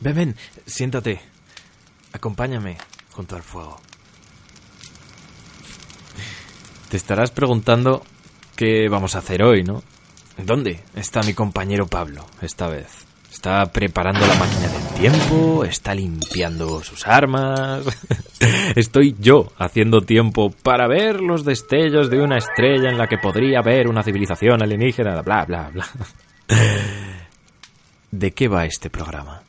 Ven, ven, siéntate. Acompáñame junto al fuego. Te estarás preguntando qué vamos a hacer hoy, ¿no? ¿Dónde está mi compañero Pablo esta vez? ¿Está preparando la máquina del tiempo? ¿Está limpiando sus armas? Estoy yo haciendo tiempo para ver los destellos de una estrella en la que podría haber una civilización alienígena, bla, bla, bla. ¿De qué va este programa?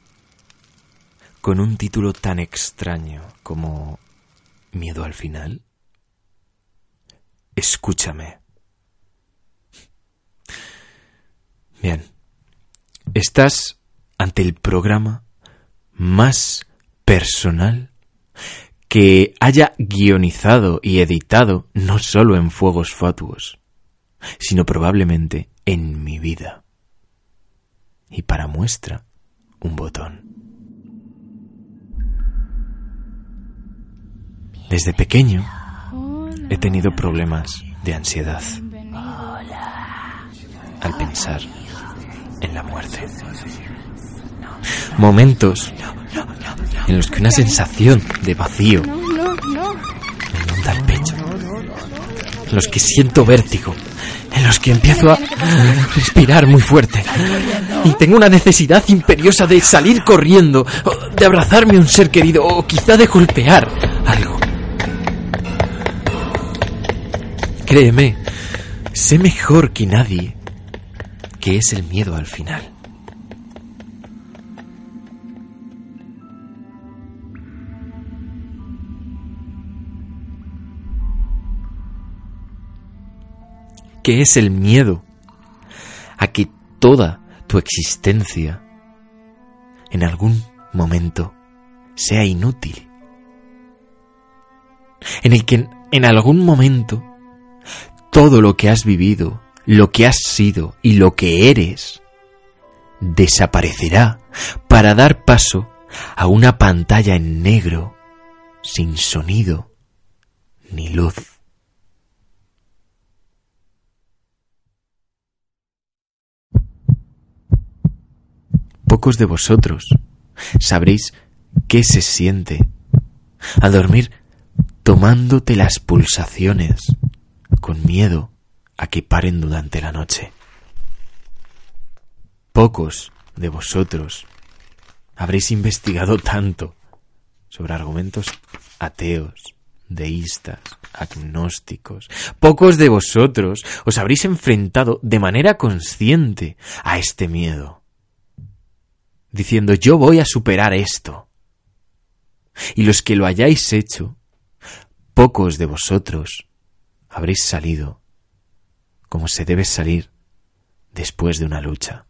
Con un título tan extraño como Miedo al final. Escúchame. Bien. Estás ante el programa más personal que haya guionizado y editado no solo en Fuegos Fatuos, sino probablemente en mi vida. Y para muestra, un botón. Desde pequeño he tenido problemas de ansiedad al pensar en la muerte. Momentos en los que una sensación de vacío me inunda el pecho. En los que siento vértigo. En los que empiezo a respirar muy fuerte. Y tengo una necesidad imperiosa de salir corriendo, de abrazarme a un ser querido o quizá de golpear algo. Créeme, sé mejor que nadie que es el miedo al final. ¿Qué es el miedo a que toda tu existencia en algún momento sea inútil. En el que en algún momento todo lo que has vivido, lo que has sido y lo que eres desaparecerá para dar paso a una pantalla en negro sin sonido ni luz. Pocos de vosotros sabréis qué se siente al dormir tomándote las pulsaciones con miedo a que paren durante la noche. Pocos de vosotros habréis investigado tanto sobre argumentos ateos, deístas, agnósticos. Pocos de vosotros os habréis enfrentado de manera consciente a este miedo diciendo yo voy a superar esto. Y los que lo hayáis hecho, pocos de vosotros habréis salido como se debe salir después de una lucha,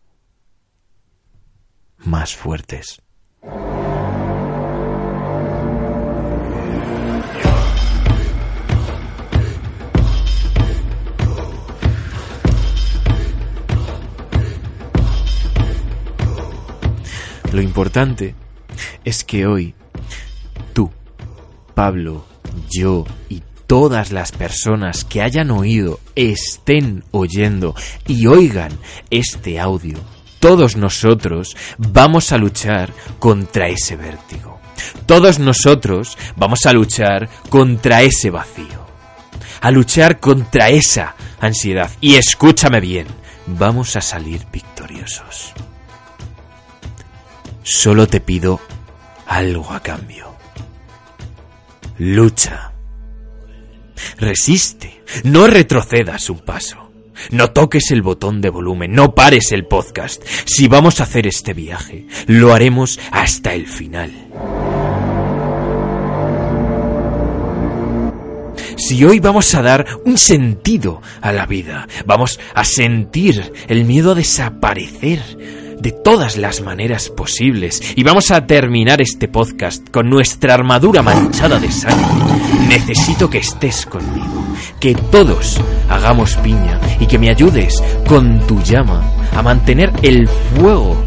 más fuertes. Lo importante es que hoy tú, Pablo, yo y todas las personas que hayan oído, estén oyendo y oigan este audio, todos nosotros vamos a luchar contra ese vértigo. Todos nosotros vamos a luchar contra ese vacío. A luchar contra esa ansiedad. Y escúchame bien, vamos a salir victoriosos. Solo te pido algo a cambio. Lucha. Resiste. No retrocedas un paso. No toques el botón de volumen, no pares el podcast. Si vamos a hacer este viaje, lo haremos hasta el final. Si hoy vamos a dar un sentido a la vida, vamos a sentir el miedo a desaparecer, de todas las maneras posibles y vamos a terminar este podcast con nuestra armadura manchada de sangre. Necesito que estés conmigo, que todos hagamos piña y que me ayudes con tu llama a mantener el fuego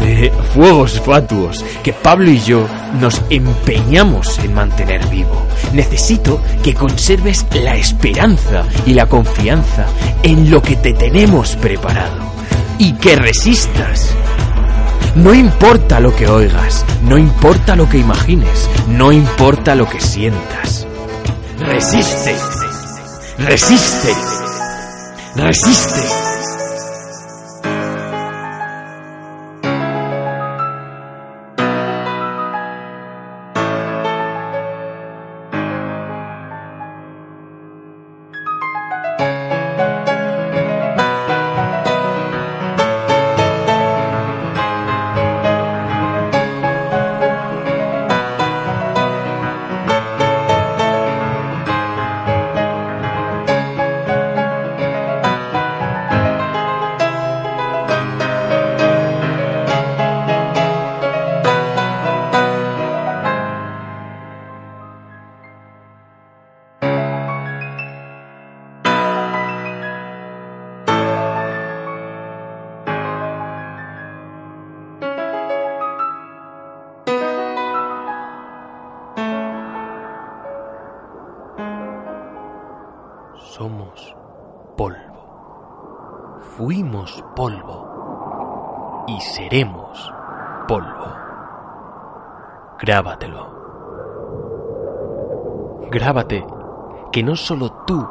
de fuegos fatuos que Pablo y yo nos empeñamos en mantener vivo. Necesito que conserves la esperanza y la confianza en lo que te tenemos preparado y que resistas. No importa lo que oigas, no importa lo que imagines, no importa lo que sientas. Resiste, resiste, resiste. Grábatelo. Grábate que no solo tú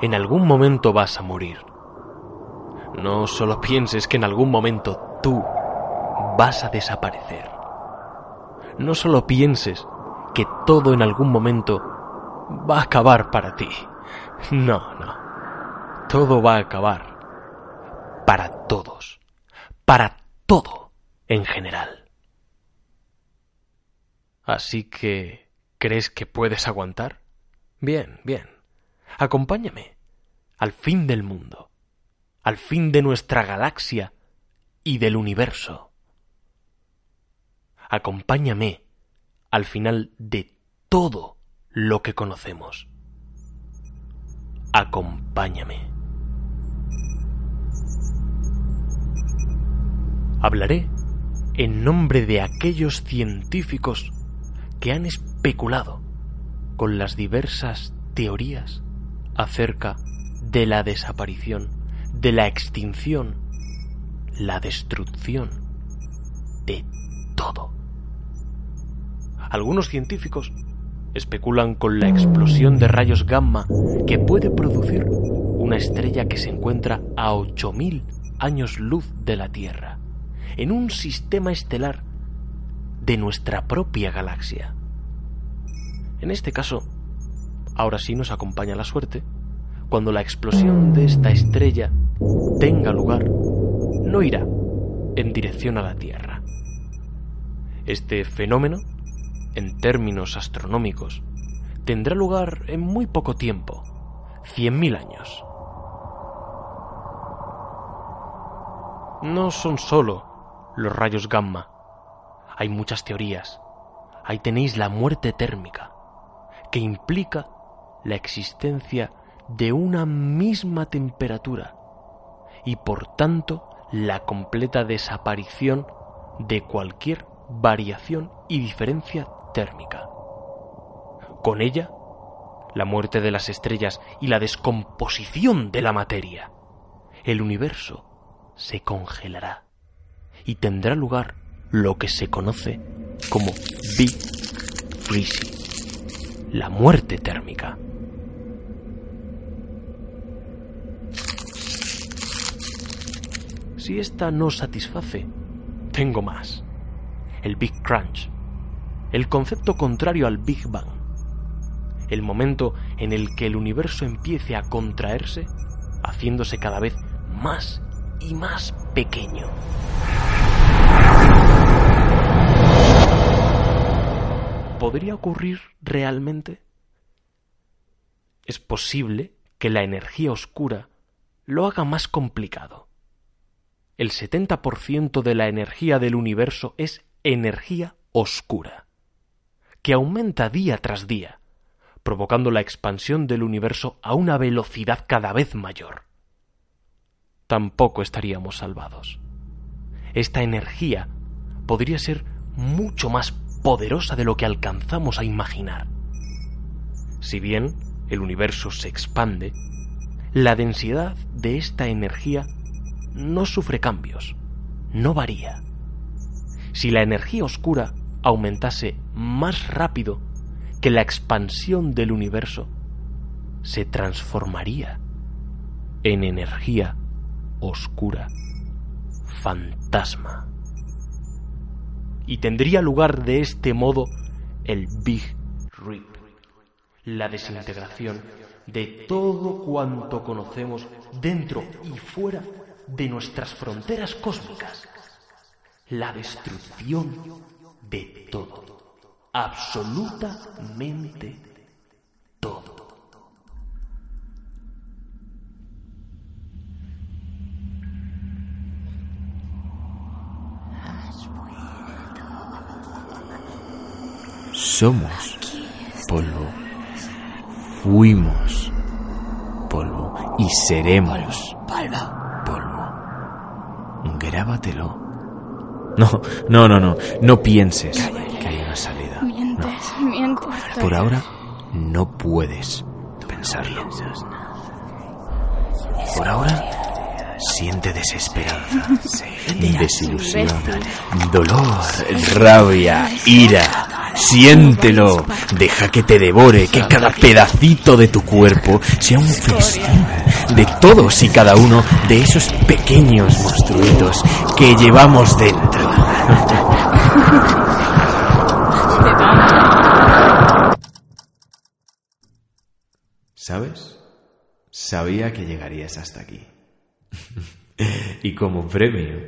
en algún momento vas a morir. No solo pienses que en algún momento tú vas a desaparecer. No solo pienses que todo en algún momento va a acabar para ti. No, no. Todo va a acabar. Para todos. Para todo en general. Así que... ¿Crees que puedes aguantar? Bien, bien. Acompáñame. Al fin del mundo. Al fin de nuestra galaxia y del universo. Acompáñame al final de todo lo que conocemos acompáñame. Hablaré en nombre de aquellos científicos que han especulado con las diversas teorías acerca de la desaparición, de la extinción, la destrucción de todo. Algunos científicos especulan con la explosión de rayos gamma que puede producir una estrella que se encuentra a 8.000 años luz de la Tierra, en un sistema estelar de nuestra propia galaxia. En este caso, ahora sí nos acompaña la suerte, cuando la explosión de esta estrella tenga lugar, no irá en dirección a la Tierra. Este fenómeno en términos astronómicos, tendrá lugar en muy poco tiempo, 100.000 años. No son solo los rayos gamma, hay muchas teorías. Ahí tenéis la muerte térmica, que implica la existencia de una misma temperatura y por tanto la completa desaparición de cualquier variación y diferencia térmica. Con ella, la muerte de las estrellas y la descomposición de la materia. El universo se congelará y tendrá lugar lo que se conoce como Big Freezing, la muerte térmica. Si esta no satisface, tengo más. El Big Crunch, el concepto contrario al Big Bang, el momento en el que el universo empiece a contraerse, haciéndose cada vez más y más pequeño. ¿Podría ocurrir realmente? Es posible que la energía oscura lo haga más complicado. El 70% de la energía del universo es energía oscura que aumenta día tras día, provocando la expansión del universo a una velocidad cada vez mayor. Tampoco estaríamos salvados. Esta energía podría ser mucho más poderosa de lo que alcanzamos a imaginar. Si bien el universo se expande, la densidad de esta energía no sufre cambios, no varía. si la energía oscura aumentase más rápido que la expansión del universo, se transformaría en energía oscura, fantasma. Y tendría lugar de este modo el Big Rip, la desintegración de todo cuanto conocemos dentro y fuera de nuestras fronteras cósmicas, la destrucción de todo, absolutamente todo. Somos polvo. Fuimos polvo y seremos polvo. Grábatelo. No, no, no, no. No pienses que hay una salida. Mientes, mientes. Por ahora no puedes pensarlo. Por ahora siente desesperanza, desilusión, dolor, rabia, ira. Siéntelo, deja que te devore, que cada pedacito de tu cuerpo sea un festín de todos y cada uno de esos pequeños monstruitos que llevamos dentro. ¿Sabes? Sabía que llegarías hasta aquí. y como premio,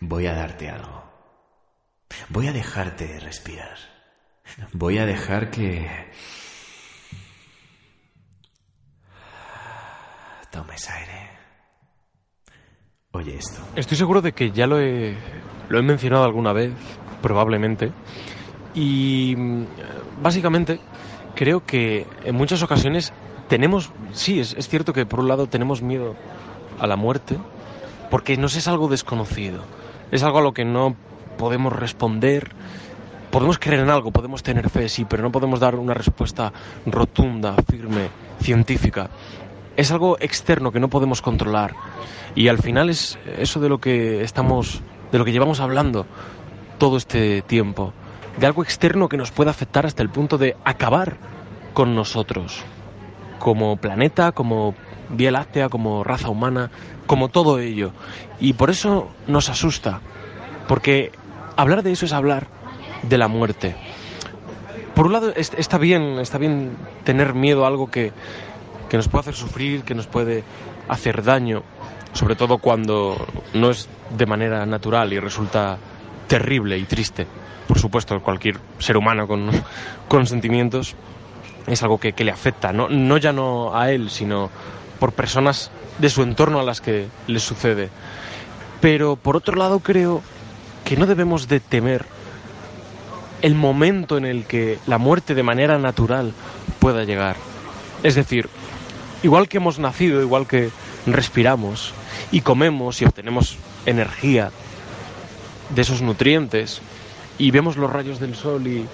voy a darte algo. Voy a dejarte respirar. Voy a dejar que... Tomes aire. Oye esto. Estoy seguro de que ya lo he, lo he mencionado alguna vez, probablemente. Y mm, básicamente creo que en muchas ocasiones tenemos, sí, es, es cierto que por un lado tenemos miedo a la muerte, porque nos es algo desconocido, es algo a lo que no podemos responder, podemos creer en algo, podemos tener fe, sí, pero no podemos dar una respuesta rotunda, firme, científica. Es algo externo que no podemos controlar. Y al final es eso de lo que estamos, de lo que llevamos hablando todo este tiempo. De algo externo que nos puede afectar hasta el punto de acabar con nosotros. Como planeta, como Vía Láctea, como raza humana, como todo ello. Y por eso nos asusta. Porque hablar de eso es hablar de la muerte. Por un lado, está bien, está bien tener miedo a algo que, que nos puede hacer sufrir, que nos puede hacer daño, sobre todo cuando no es de manera natural y resulta terrible y triste. Por supuesto, cualquier ser humano con, con sentimientos es algo que, que, le afecta, ¿no? no ya no a él, sino por personas de su entorno a las que le sucede. Pero por otro lado creo que no debemos de temer el momento en el que la muerte de manera natural pueda llegar. Es decir, igual que hemos nacido, igual que respiramos y comemos y obtenemos energía de esos nutrientes y vemos los rayos del sol y,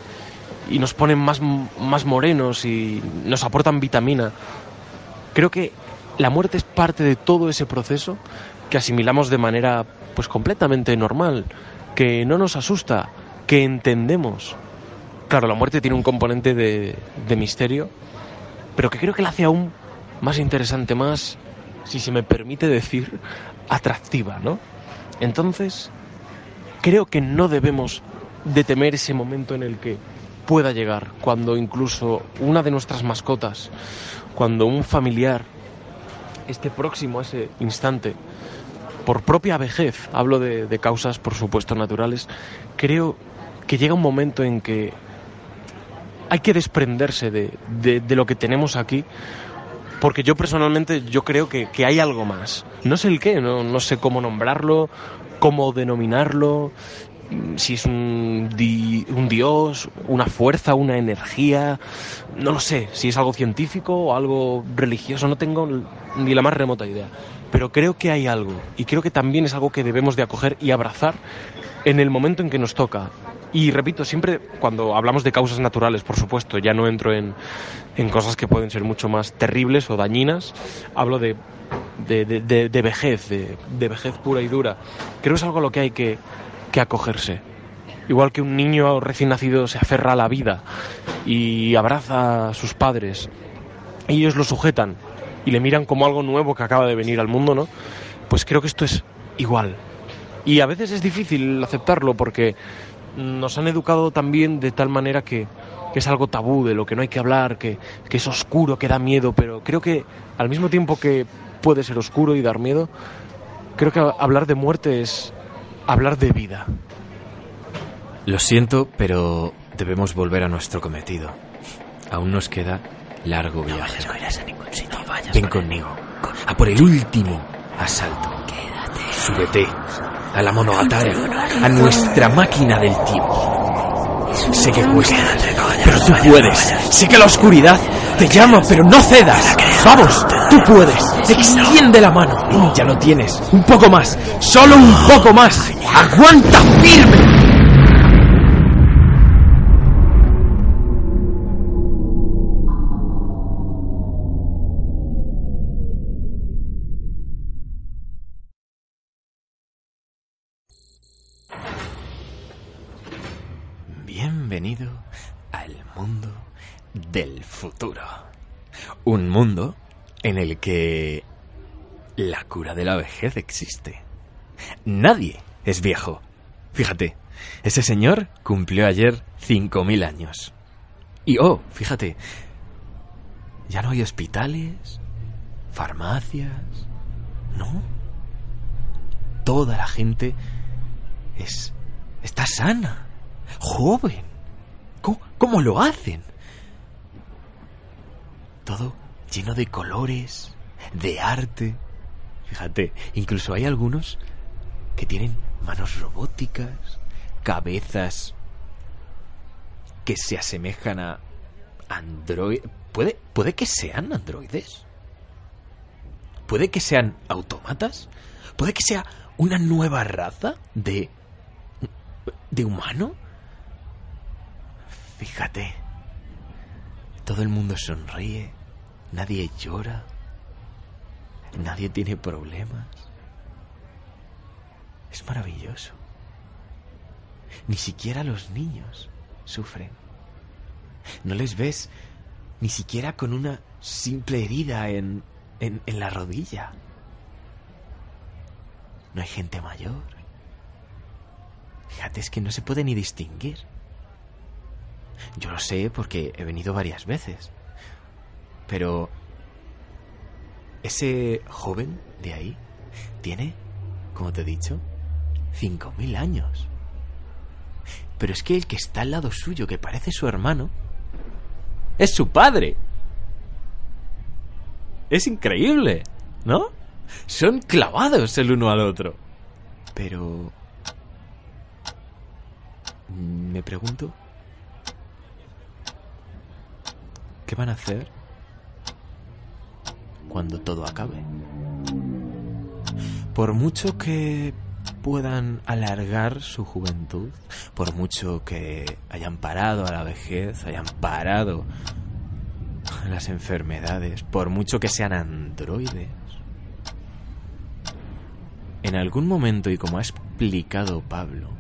y nos ponen más, más morenos y nos aportan vitamina, creo que la muerte es parte de todo ese proceso que asimilamos de manera pues completamente normal, que no nos asusta, que entendemos. Claro, la muerte tiene un componente de, de misterio, pero que creo que la hace aún más interesante, más, si se me permite decir, atractiva, ¿no? Entonces, creo que no debemos de temer ese momento en el que pueda llegar, cuando incluso una de nuestras mascotas, cuando un familiar esté próximo a ese instante, por propia vejez, hablo de, causas por supuesto naturales, creo que llega un momento en que hay que desprenderse de, de, de lo que tenemos aquí porque yo personalmente yo creo que, que, hay algo más. No sé el qué, no, no sé cómo nombrarlo, cómo denominarlo, si es un, di, un, dios, una fuerza, una energía, no lo sé, si es algo científico o algo religioso, no tengo ni la más remota idea. Pero creo que hay algo y creo que también es algo que debemos de acoger y abrazar en el momento en que nos toca. Y repito, siempre cuando hablamos de causas naturales, por supuesto, ya no entro en, en cosas que pueden ser mucho más terribles o dañinas, hablo de, de, de, de vejez, de, vejez pura y dura. Creo que es algo a lo que hay que, que acogerse. igual que un niño recién nacido se aferra a la vida y abraza a sus padres, ellos lo sujetan y le miran como algo nuevo que acaba de venir al mundo, ¿no? Pues creo que esto es igual. Y a veces es difícil aceptarlo porque nos han educado también de tal manera que, es algo tabú, de lo que no hay que hablar, que es oscuro, que da miedo, pero creo que al mismo tiempo que puede ser oscuro y dar miedo, creo que hablar de muerte es hablar de vida. Lo siento, pero debemos volver a nuestro cometido. Aún nos queda largo viaje. No vayas a ningún sitio, vayas Ven con conmigo. A por el último asalto. Quédate. Súbete a la Monogatari, a nuestra máquina del tiempo. Sé que cuesta, pero tú puedes. Sé que la oscuridad te llama, pero no cedas. Vamos, tú puedes. Extiende la mano. Ya lo tienes. Un poco más. Solo un poco más. Aguanta firme. Bienvenido al mundo del futuro. Un mundo en el que la cura de la vejez existe. Nadie es viejo. Fíjate, ese señor cumplió ayer 5.000 años. Y oh, fíjate, ya no hay hospitales, farmacias, ¿no? Toda la gente es está sana, joven. ¿Cómo, cómo lo hacen? Todo lleno de colores, de arte. Fíjate, incluso hay algunos que tienen manos robóticas, cabezas que se asemejan a android. ¿Puede, puede que sean androides. Puede que sean autómatas. Puede que sea una nueva raza de de humano. Fíjate. Todo el mundo sonríe. Nadie llora. Nadie tiene problemas. Es maravilloso. Ni siquiera los niños sufren. No les ves ni siquiera con una simple herida en, en, la rodilla. No hay gente mayor. Fíjate, es que no se puede ni distinguir. Yo lo sé porque he venido varias veces. Pero ese joven de ahí tiene, como te he dicho, 5.000 años. Pero es que el que está al lado suyo, que parece su hermano, es su padre. Es increíble, ¿no? Son clavados el uno al otro. Pero... Me pregunto... ¿Qué van a hacer cuando todo acabe? Por mucho que puedan alargar su juventud, por mucho que hayan parado a la vejez, hayan parado las enfermedades, por mucho que sean androides, en algún momento, y como ha explicado Pablo,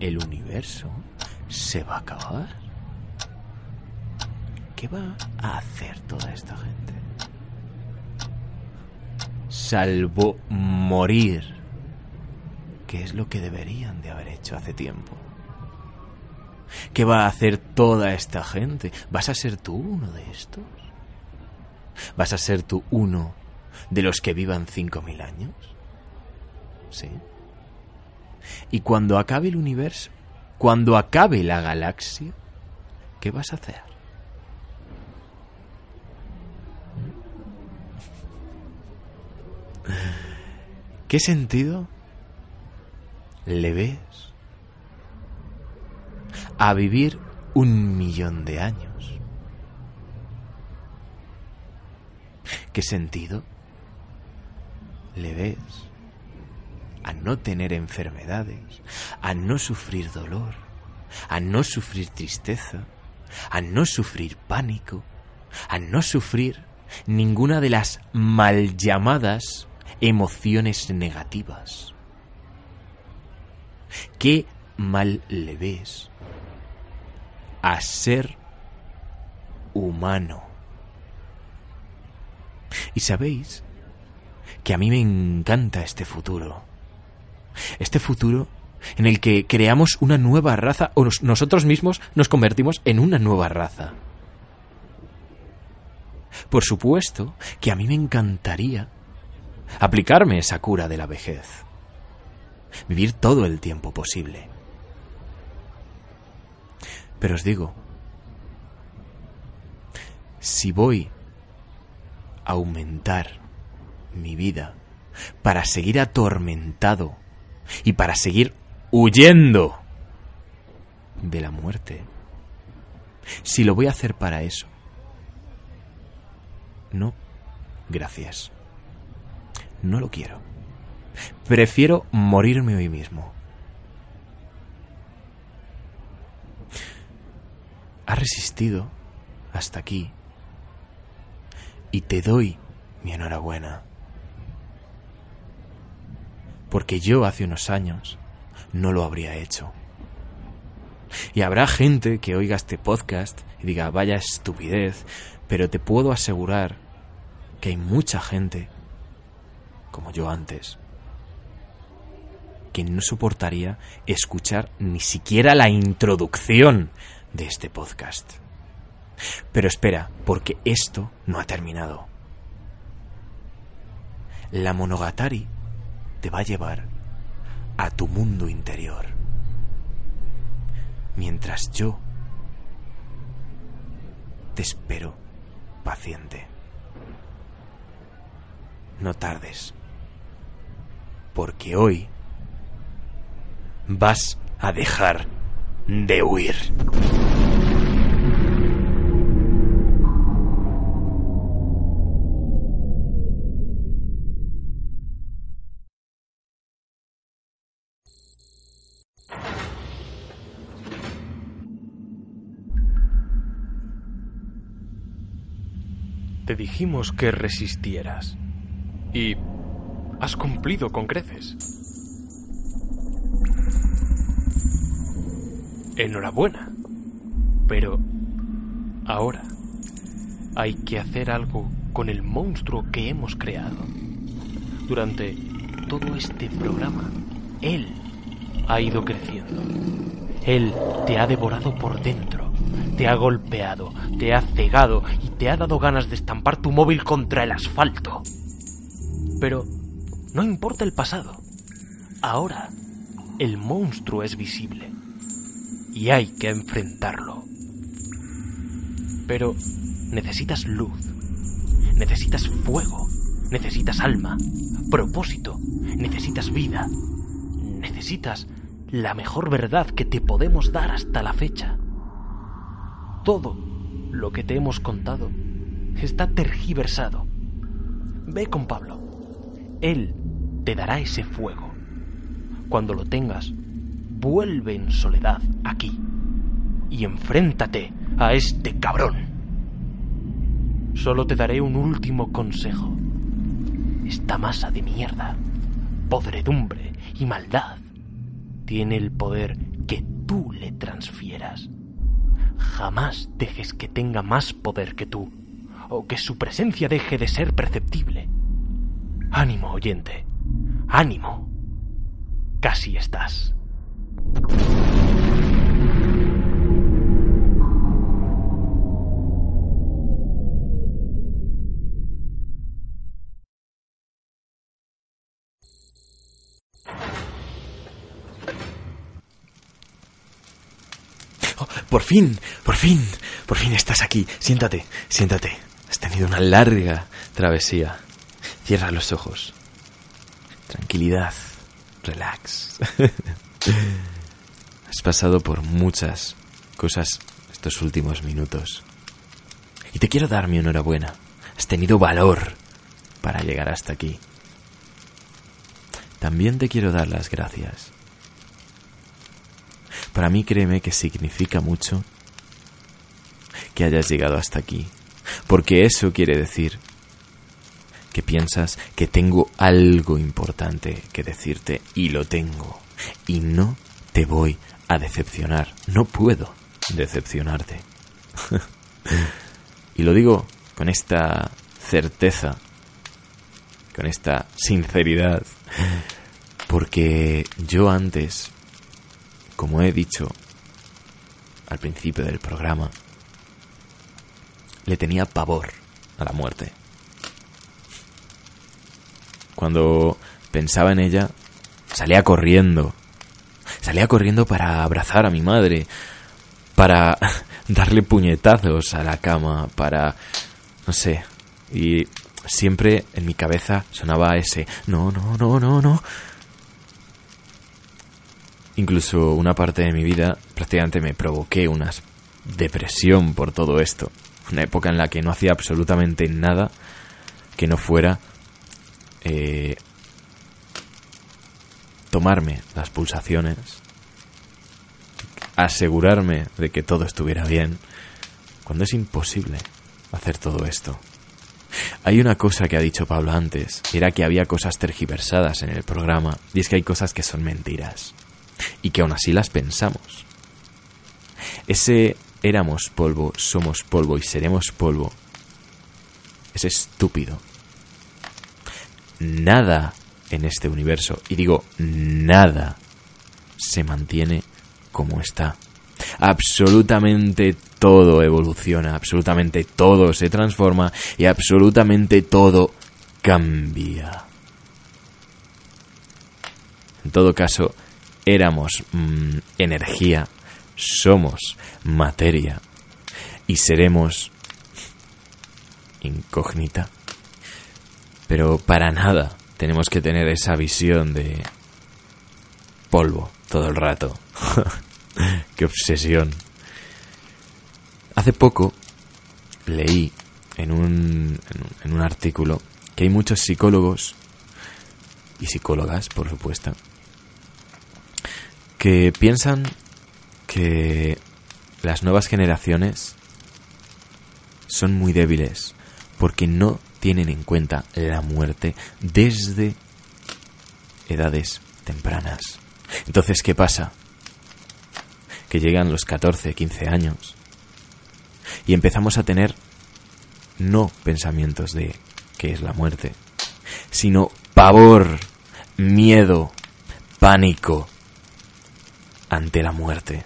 el universo se va a acabar. ¿Qué va a hacer toda esta gente? Salvo morir, que es lo que deberían de haber hecho hace tiempo. ¿Qué va a hacer toda esta gente? ¿Vas a ser tú uno de estos? ¿Vas a ser tú uno de los que vivan 5.000 años? ¿Sí? Y cuando acabe el universo, cuando acabe la galaxia, ¿qué vas a hacer? ¿Qué sentido le ves a vivir un millón de años? ¿Qué sentido le ves a no tener enfermedades, a no sufrir dolor, a no sufrir tristeza, a no sufrir pánico, a no sufrir ninguna de las mal llamadas emociones negativas. ¿Qué mal le ves a ser humano. Y sabéis que a mí me encanta este futuro. Este futuro en el que creamos una nueva raza o nos- nosotros mismos nos convertimos en una nueva raza. Por supuesto que a mí me encantaría aplicarme esa cura de la vejez. Vivir todo el tiempo posible. Pero os digo, si voy a aumentar mi vida para seguir atormentado y para seguir huyendo de la muerte, si lo voy a hacer para eso, no, gracias. No lo quiero. Prefiero morirme hoy mismo. Has resistido hasta aquí y te doy mi enhorabuena. Porque yo hace unos años no lo habría hecho. Y habrá gente que oiga este podcast y diga, vaya estupidez, pero te puedo asegurar que hay mucha gente, como yo antes, que no soportaría escuchar ni siquiera la introducción de este podcast. Pero espera, porque esto no ha terminado. La monogatari te va a llevar a tu mundo interior. Mientras yo te espero paciente. No tardes, porque hoy vas a dejar de huir. Te dijimos que resistieras. Y has cumplido con creces. Enhorabuena. Pero ahora hay que hacer algo con el monstruo que hemos creado. Durante todo este programa, él ha ido creciendo. Él te ha devorado por dentro, te ha golpeado, te ha cegado y te ha dado ganas de estampar tu móvil contra el asfalto. Pero no importa el pasado. Ahora el monstruo es visible y hay que enfrentarlo. Pero necesitas luz, necesitas fuego, necesitas alma, propósito, necesitas vida, necesitas la mejor verdad que te podemos dar hasta la fecha. Todo lo que te hemos contado está tergiversado. Ve con Pablo. Él te dará ese fuego. Cuando lo tengas, vuelve en soledad aquí y enfréntate a este cabrón. Solo te daré un último consejo. Esta masa de mierda, podredumbre y maldad tiene el poder que tú le transfieras. Jamás dejes que tenga más poder que tú, o que su presencia deje de ser perceptible. Ánimo, oyente. Ánimo. Casi estás. Oh, por fin, por fin, por fin estás aquí. Siéntate, siéntate. Has tenido una larga travesía. Cierra los ojos. Tranquilidad, relax. Has pasado por muchas cosas estos últimos minutos. Y te quiero dar mi enhorabuena. Has tenido valor para llegar hasta aquí. También te quiero dar las gracias. Para mí créeme que significa mucho que hayas llegado hasta aquí. Porque eso quiere decir que piensas que tengo algo importante que decirte y lo tengo. Y no te voy a decepcionar. No puedo decepcionarte. y lo digo con esta certeza, con esta sinceridad, porque yo antes, como he dicho al principio del programa, le tenía pavor a la muerte. Cuando pensaba en ella, salía corriendo. Salía corriendo para abrazar a mi madre, para darle puñetazos a la cama, para... no sé. Y siempre en mi cabeza sonaba ese... No, no, no, no, no. Incluso una parte de mi vida prácticamente me provoqué una depresión por todo esto. Una época en la que no hacía absolutamente nada que no fuera eh, tomarme las pulsaciones, asegurarme de que todo estuviera bien, cuando es imposible hacer todo esto. Hay una cosa que ha dicho Pablo antes, era que había cosas tergiversadas en el programa, y es que hay cosas que son mentiras, y que aún así las pensamos. Ese éramos polvo, somos polvo y seremos polvo es estúpido. Nada en este universo, y digo nada, se mantiene como está. Absolutamente todo evoluciona, absolutamente todo se transforma y absolutamente todo cambia. En todo caso, éramos mm, energía, somos materia y seremos incógnita. Pero para nada tenemos que tener esa visión de polvo todo el rato. Qué obsesión. Hace poco leí en un, en un artículo que hay muchos psicólogos y psicólogas, por supuesto, que piensan que las nuevas generaciones son muy débiles porque no tienen en cuenta la muerte desde edades tempranas. Entonces, ¿qué pasa? Que llegan los 14, 15 años y empezamos a tener no pensamientos de qué es la muerte, sino pavor, miedo, pánico ante la muerte.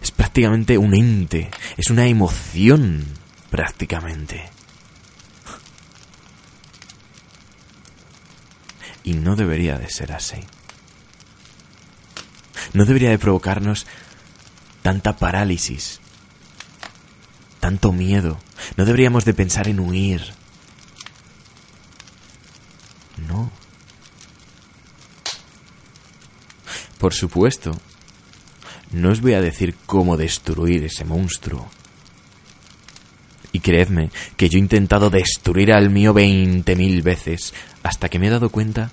Es prácticamente un ente, es una emoción prácticamente. Y no debería de ser así. No debería de provocarnos tanta parálisis, tanto miedo. No deberíamos de pensar en huir. No. Por supuesto, no os voy a decir cómo destruir ese monstruo. Y creedme que yo he intentado destruir al mío veinte mil veces hasta que me he dado cuenta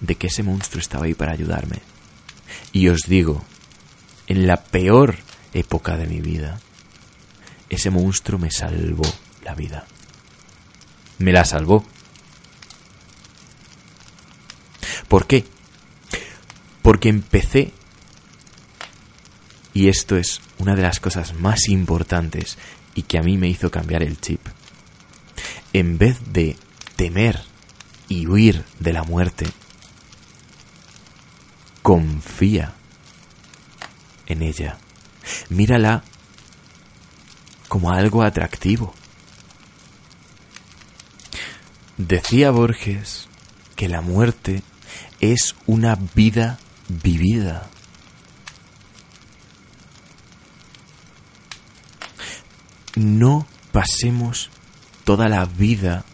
de que ese monstruo estaba ahí para ayudarme. Y os digo, en la peor época de mi vida, ese monstruo me salvó la vida. Me la salvó. ¿Por qué? Porque empecé, y esto es una de las cosas más importantes y que a mí me hizo cambiar el chip. En vez de temer y huir de la muerte, confía en ella. Mírala como algo atractivo. Decía Borges que la muerte es una vida vivida. no pasemos toda la vida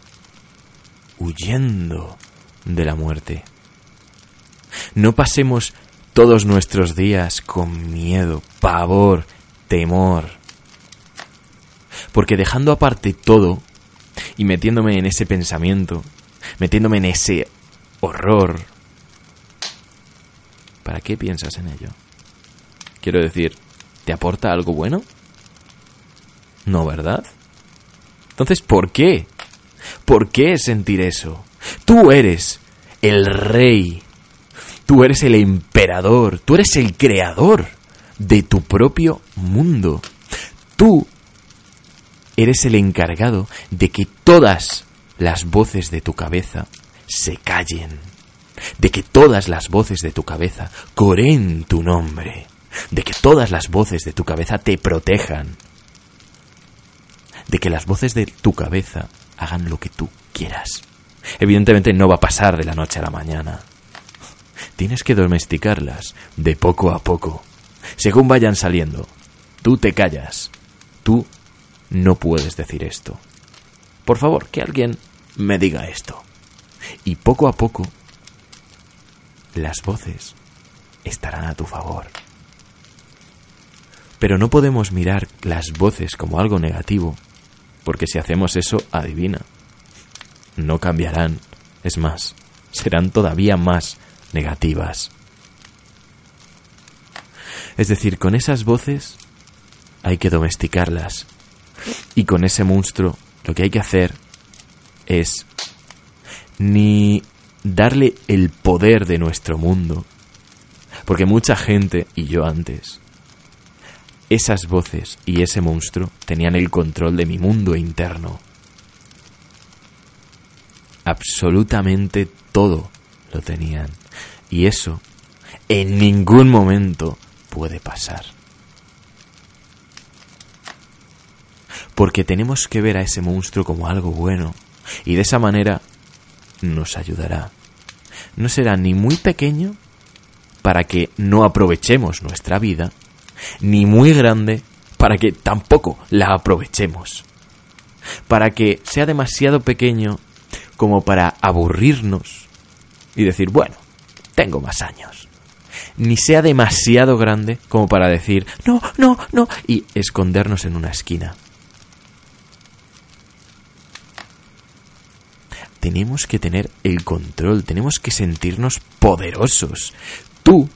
huyendo de la muerte. No pasemos todos nuestros días con miedo, pavor, temor. Porque dejando aparte todo y metiéndome en ese pensamiento, metiéndome en ese horror, ¿para qué piensas en ello? Quiero decir, ¿te aporta algo bueno? No, ¿verdad? Entonces, ¿por qué? ¿Por qué sentir eso? Tú eres el rey. Tú eres el emperador, tú eres el creador de tu propio mundo. Tú eres el encargado de que todas las voces de tu cabeza se callen, de que todas las voces de tu cabeza coreen tu nombre, de que todas las voces de tu cabeza te protejan, de que las voces de tu cabeza hagan lo que tú quieras. Evidentemente no va a pasar de la noche a la mañana. Tienes que domesticarlas de poco a poco. Según vayan saliendo, tú te callas. Tú no puedes decir esto. Por favor, que alguien me diga esto. Y poco a poco, las voces estarán a tu favor. Pero no podemos mirar las voces como algo negativo, porque si hacemos eso, adivina, no cambiarán, es más, serán todavía más negativas. Es decir, con esas voces hay que domesticarlas. Y con ese monstruo lo que hay que hacer es ni darle el poder de nuestro mundo. Porque mucha gente, y yo antes, esas voces y ese monstruo tenían el control de mi mundo interno. Absolutamente todo lo tenían. Y eso en ningún momento puede pasar. Porque tenemos que ver a ese monstruo como algo bueno y de esa manera nos ayudará. No será ni muy pequeño para que no aprovechemos nuestra vida, ni muy grande para que tampoco la aprovechemos. Para que sea demasiado pequeño como para aburrirnos y decir, bueno, tengo más años. Ni sea demasiado grande como para decir, no, no, no, y escondernos en una esquina. Tenemos que tener el control, tenemos que sentirnos poderosos. Tú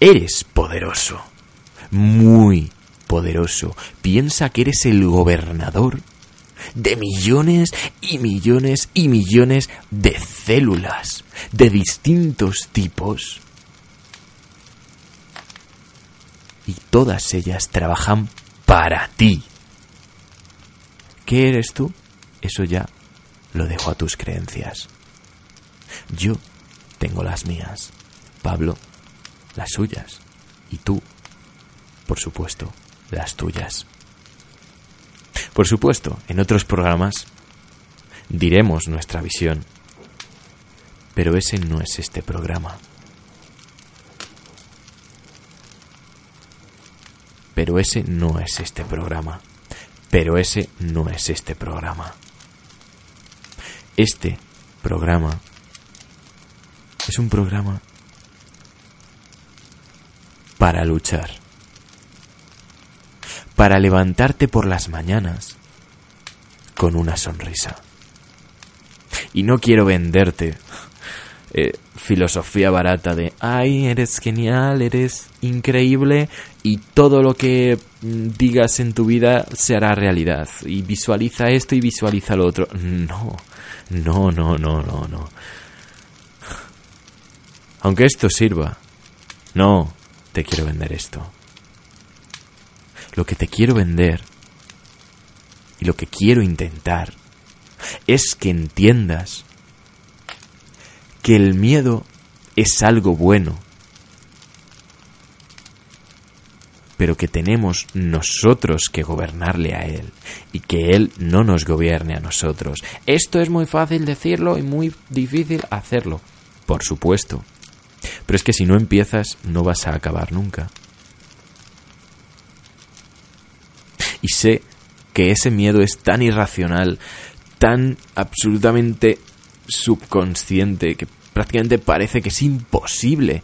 eres poderoso, muy poderoso. Piensa que eres el gobernador de millones y millones y millones de células de distintos tipos. Y todas ellas trabajan para ti. ¿Qué eres tú? Eso ya lo dejo a tus creencias. Yo tengo las mías, Pablo las suyas y tú, por supuesto, las tuyas. Por supuesto, en otros programas diremos nuestra visión, pero ese no es este programa. Pero ese no es este programa. Pero ese no es este programa. Este programa es un programa para luchar para levantarte por las mañanas con una sonrisa. Y no quiero venderte eh, filosofía barata de, ay, eres genial, eres increíble y todo lo que mm, digas en tu vida se hará realidad. Y visualiza esto y visualiza lo otro. No, no, no, no, no, no. Aunque esto sirva, no te quiero vender esto. Lo que te quiero vender y lo que quiero intentar es que entiendas que el miedo es algo bueno, pero que tenemos nosotros que gobernarle a Él y que Él no nos gobierne a nosotros. Esto es muy fácil decirlo y muy difícil hacerlo, por supuesto. Pero es que si no empiezas no vas a acabar nunca. Y sé que ese miedo es tan irracional, tan absolutamente subconsciente, que prácticamente parece que es imposible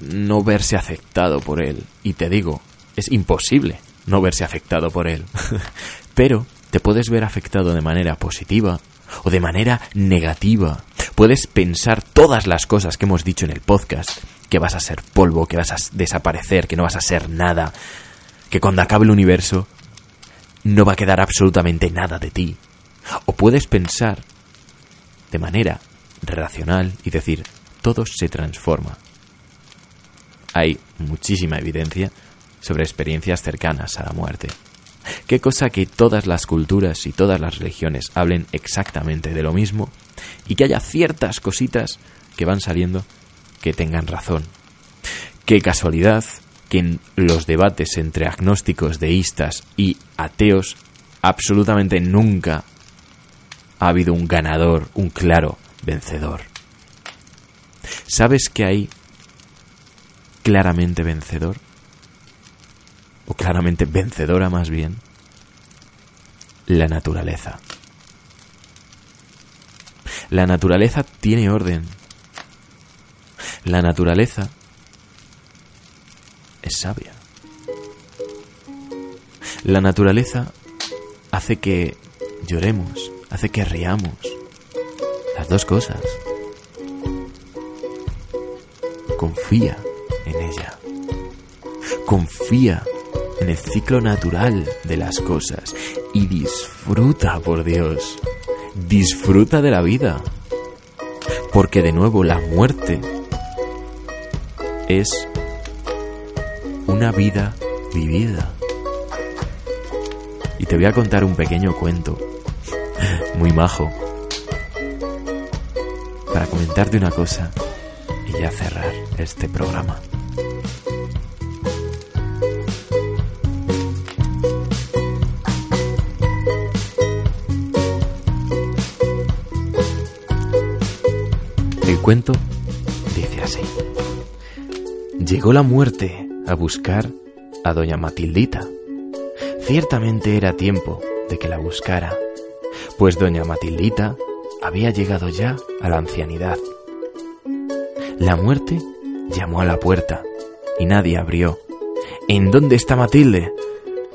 no verse afectado por él. Y te digo, es imposible no verse afectado por él. Pero te puedes ver afectado de manera positiva o de manera negativa. Puedes pensar todas las cosas que hemos dicho en el podcast, que vas a ser polvo, que vas a desaparecer, que no vas a ser nada, que cuando acabe el universo no va a quedar absolutamente nada de ti. O puedes pensar de manera racional y decir, todo se transforma, hay muchísima evidencia sobre experiencias cercanas a la muerte. Qué cosa que todas las culturas y todas las religiones hablen exactamente de lo mismo y que haya ciertas cositas que van saliendo que tengan razón. Qué casualidad que en los debates entre agnósticos, deístas y ateos absolutamente nunca ha habido un ganador, un claro vencedor. ¿Sabes que hay claramente vencedor? O claramente vencedora más bien. La naturaleza. La naturaleza tiene orden. La naturaleza es sabia. La naturaleza hace que lloremos, hace que riamos. Las dos cosas. Confía en ella. Confía en el ciclo natural de las cosas y disfruta, por Dios. Disfruta de la vida. Porque de nuevo la muerte es una vida vivida. Y te voy a contar un pequeño cuento, muy majo, para comentarte una cosa y ya cerrar este programa. El cuento dice así. Llegó la muerte a buscar a doña Matildita. Ciertamente era tiempo de que la buscara, pues doña Matildita había llegado ya a la ancianidad. La muerte llamó a la puerta y nadie abrió. ¿En dónde está Matilde?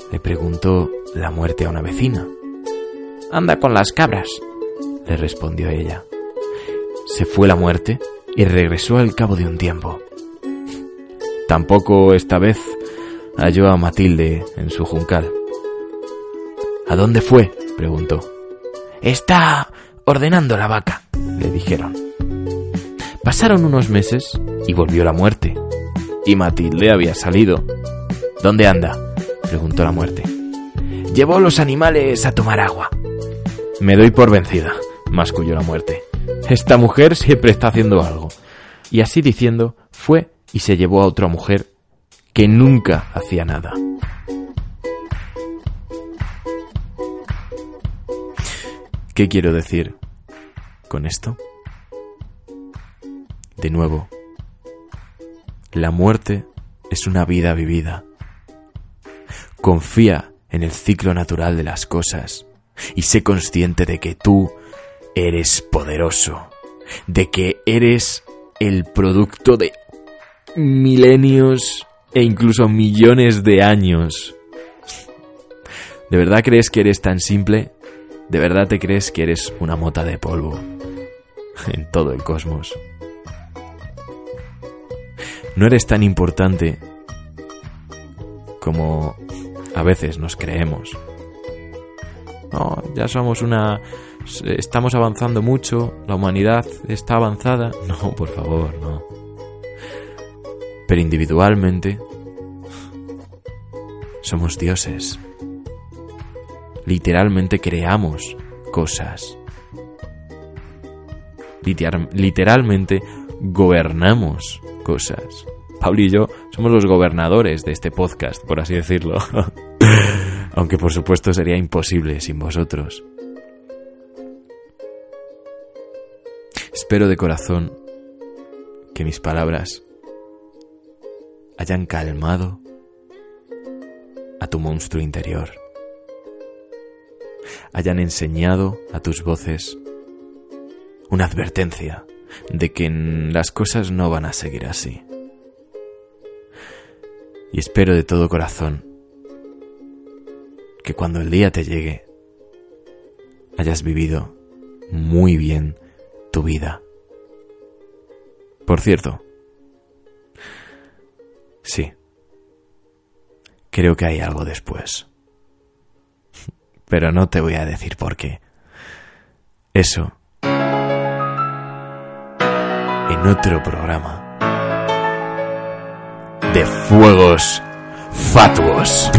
le preguntó la muerte a una vecina. Anda con las cabras, le respondió ella. Se fue la muerte y regresó al cabo de un tiempo. Tampoco esta vez halló a Matilde en su juncal. ¿A dónde fue? preguntó. Está ordenando la vaca, le dijeron. Pasaron unos meses y volvió la muerte. Y Matilde había salido. ¿Dónde anda? preguntó la muerte. Llevó los animales a tomar agua. Me doy por vencida, masculló la muerte. Esta mujer siempre está haciendo algo. Y así diciendo, fue y se llevó a otra mujer que nunca hacía nada. ¿Qué quiero decir con esto? De nuevo, la muerte es una vida vivida. Confía en el ciclo natural de las cosas y sé consciente de que tú eres poderoso, de que eres el producto de milenios e incluso millones de años. ¿De verdad crees que eres tan simple? ¿De verdad te crees que eres una mota de polvo en todo el cosmos? No eres tan importante como a veces nos creemos. No, ya somos una... Estamos avanzando mucho, la humanidad está avanzada. No, por favor, no. Pero individualmente somos dioses. Literalmente creamos cosas. literalmente gobernamos cosas. Pablo y yo somos los gobernadores de este podcast, por así decirlo. Aunque por supuesto sería imposible sin vosotros. Espero de corazón que mis palabras hayan calmado a tu monstruo interior, hayan enseñado a tus voces una advertencia de que las cosas no van a seguir así. Y espero de todo corazón que cuando el día te llegue hayas vivido muy bien tu vida. Por cierto, Sí. Creo que hay algo después. Pero no te voy a decir por qué. Eso. En otro programa. de fuegos fatuos.